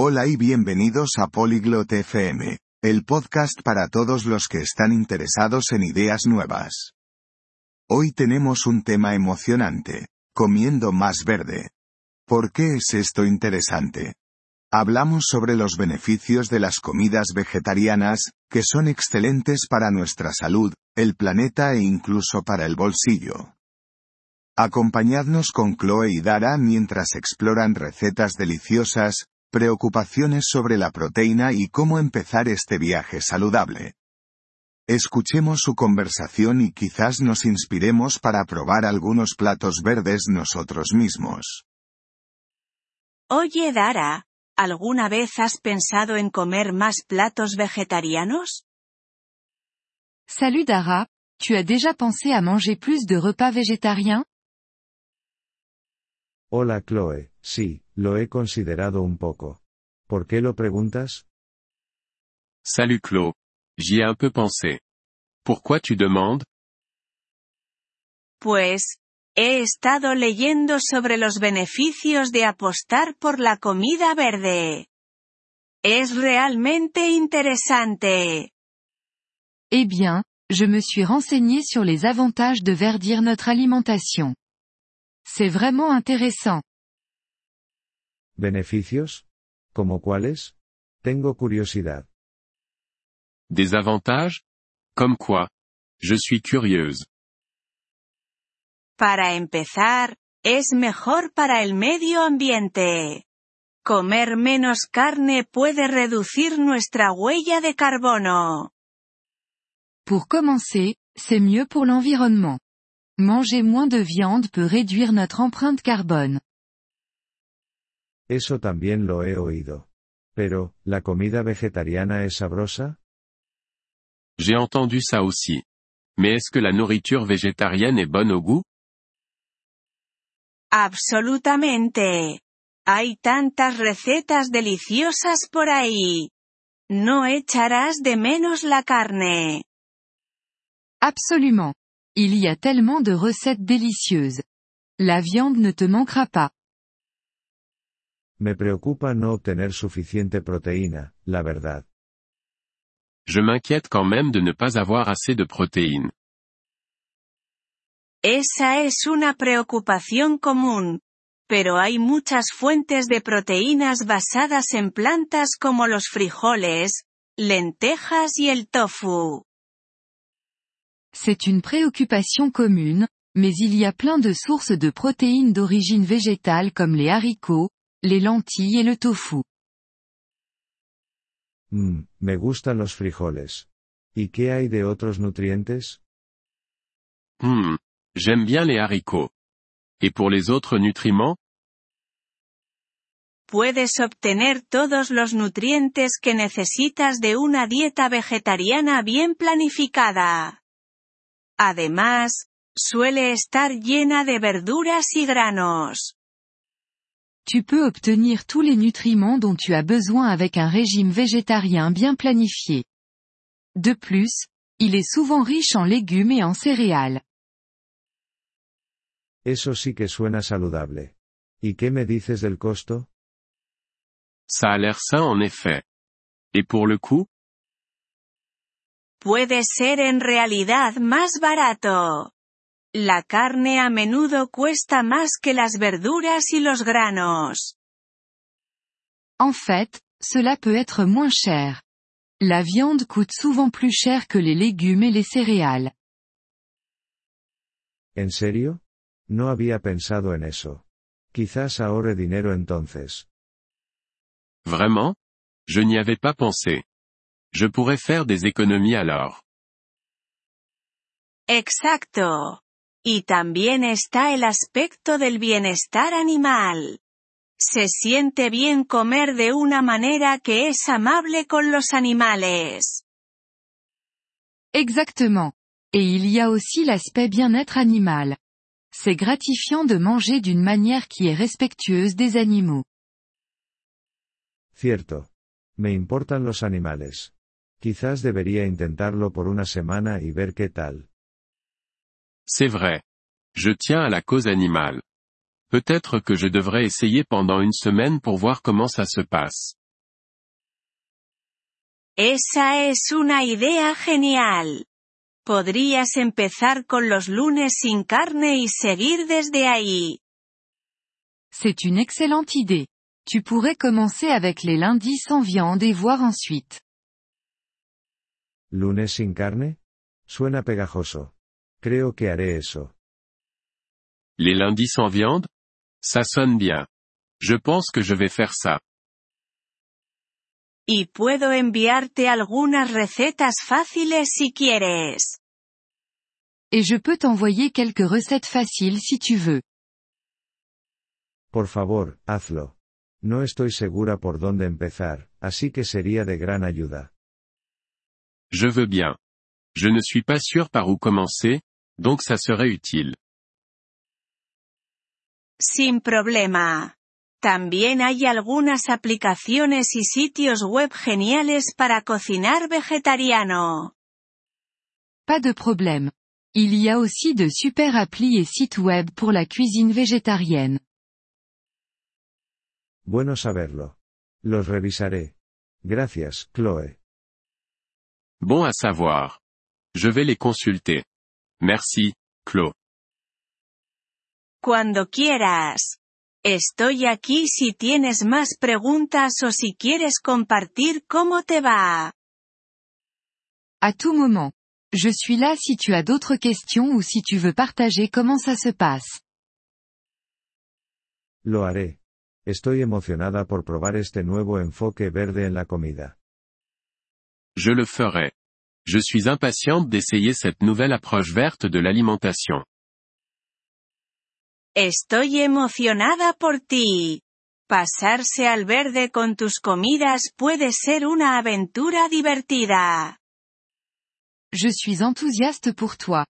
Hola y bienvenidos a Polyglot FM, el podcast para todos los que están interesados en ideas nuevas. Hoy tenemos un tema emocionante, comiendo más verde. ¿Por qué es esto interesante? Hablamos sobre los beneficios de las comidas vegetarianas, que son excelentes para nuestra salud, el planeta e incluso para el bolsillo. Acompañadnos con Chloe y Dara mientras exploran recetas deliciosas, preocupaciones sobre la proteína y cómo empezar este viaje saludable. Escuchemos su conversación y quizás nos inspiremos para probar algunos platos verdes nosotros mismos. Oye Dara, ¿alguna vez has pensado en comer más platos vegetarianos? Salut Dara, tu as déjà pensé à manger plus de repas végétariens Hola Chloe, sí, lo he considerado un poco. ¿Por qué lo preguntas? Salut Chloe. J'y ai un peu pensé. Pourquoi tu demandes? Pues, he estado leyendo sobre los beneficios de apostar por la comida verde. Es realmente interesante. Eh bien, je me suis renseigné sur les avantages de verdir notre alimentation. C'est vraiment intéressant. ¿Beneficios? ¿Como cuáles? Tengo curiosidad. Des avantages? Comme quoi? Je suis curieuse. Para empezar, es mejor para el medio ambiente. Comer menos carne puede reducir nuestra huella de carbono. Pour commencer, c'est mieux pour l'environnement. Manger moins de viande peut réduire notre empreinte carbone. Eso también lo he oído. Pero, ¿la comida vegetariana es sabrosa? J'ai entendu ça aussi. Mais est-ce que la nourriture végétarienne est bonne au goût? Absolutamente. Hay tantas recetas deliciosas por ahí. No echarás de menos la carne. Absolument. Il y a tellement de recettes délicieuses. La viande ne te manquera pas. Me preocupa no obtener suficiente proteína, la verdad. Je m'inquiète quand même de ne pas avoir assez de protéines. Esa es una preocupación común. Pero hay muchas fuentes de proteínas basadas en plantas como los frijoles, lentejas y el tofu. C'est une préoccupation commune, mais il y a plein de sources de protéines d'origine végétale comme les haricots, les lentilles et le tofu. Mmm, me gustan los frijoles. ¿Y qué hay de otros nutrientes? Hmm, j'aime bien les haricots. Et pour les autres nutriments? Puedes obtener todos los nutrientes que necesitas de una dieta vegetariana bien planificada. Además, suele estar llena de verduras y granos. Tu peux obtenir tous les nutriments dont tu as besoin avec un régime végétarien bien planifié. De plus, il est souvent riche en légumes et en céréales. Eso sí que suena saludable. ¿Y qué me dices del costo? Ça a l'air sain en effet. Et pour le coût Puede ser en realidad más barato. La carne a menudo cuesta más que las verduras y los granos. En fait, cela peut être moins cher. La viande coûte souvent plus cher que les légumes et les céréales. ¿En serio? No había pensado en eso. Quizás ahorre dinero entonces. Vraiment Je n'y avais pas pensé. Je pourrais faire des économies alors. Exacto. Y también está el aspecto del bienestar animal. Se siente bien comer de una manera que es amable con los animales. Exactement. Et il y a aussi l'aspect bien-être animal. C'est gratifiant de manger d'une manière qui est respectueuse des animaux. Cierto. Me importan los animales. Quizás debería intentarlo por una semana y ver qué tal. C'est vrai. Je tiens à la cause animale. Peut-être que je devrais essayer pendant une semaine pour voir comment ça se passe. Esa es una idea genial. Podrías empezar con los lunes sin carne y seguir desde ahí. C'est une excellente idée. Tu pourrais commencer avec les lundis sans viande et voir ensuite. ¿Lunes sin carne? Suena pegajoso. Creo que haré eso. Les lundis sans viande Ça sonne bien. Je pense que je vais faire ça. Y puedo enviarte algunas recetas fáciles si quieres. Et je peux t'envoyer quelques recettes faciles si tu veux. Por favor, hazlo. No estoy segura por dónde empezar, así que sería de gran ayuda. Je veux bien. Je ne suis pas sûr par où commencer, donc ça serait utile. Sin problema. También hay algunas aplicaciones y sitios web geniales para cocinar vegetariano. Pas de problème. Il y a aussi de super applis et sites web pour la cuisine végétarienne. Bueno saberlo. Los revisaré. Gracias, Chloe. Bon à savoir. Je vais les consulter. Merci, Chloe. Cuando quieras. Estoy aquí si tienes más preguntas o si quieres compartir cómo te va. À tout moment. Je suis là si tu as d'autres questions ou si tu veux partager comment ça se passe. Lo haré. Estoy emocionada por probar este nuevo enfoque verde en la comida. Je le ferai. Je suis impatiente d'essayer cette nouvelle approche verte de l'alimentation. Estoy emocionada por ti. Pasarse al verde con tus comidas puede ser una aventura divertida. Je suis enthousiaste pour toi.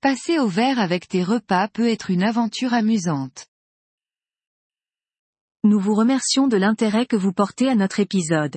Passer au vert avec tes repas peut être une aventure amusante. Nous vous remercions de l'intérêt que vous portez à notre épisode.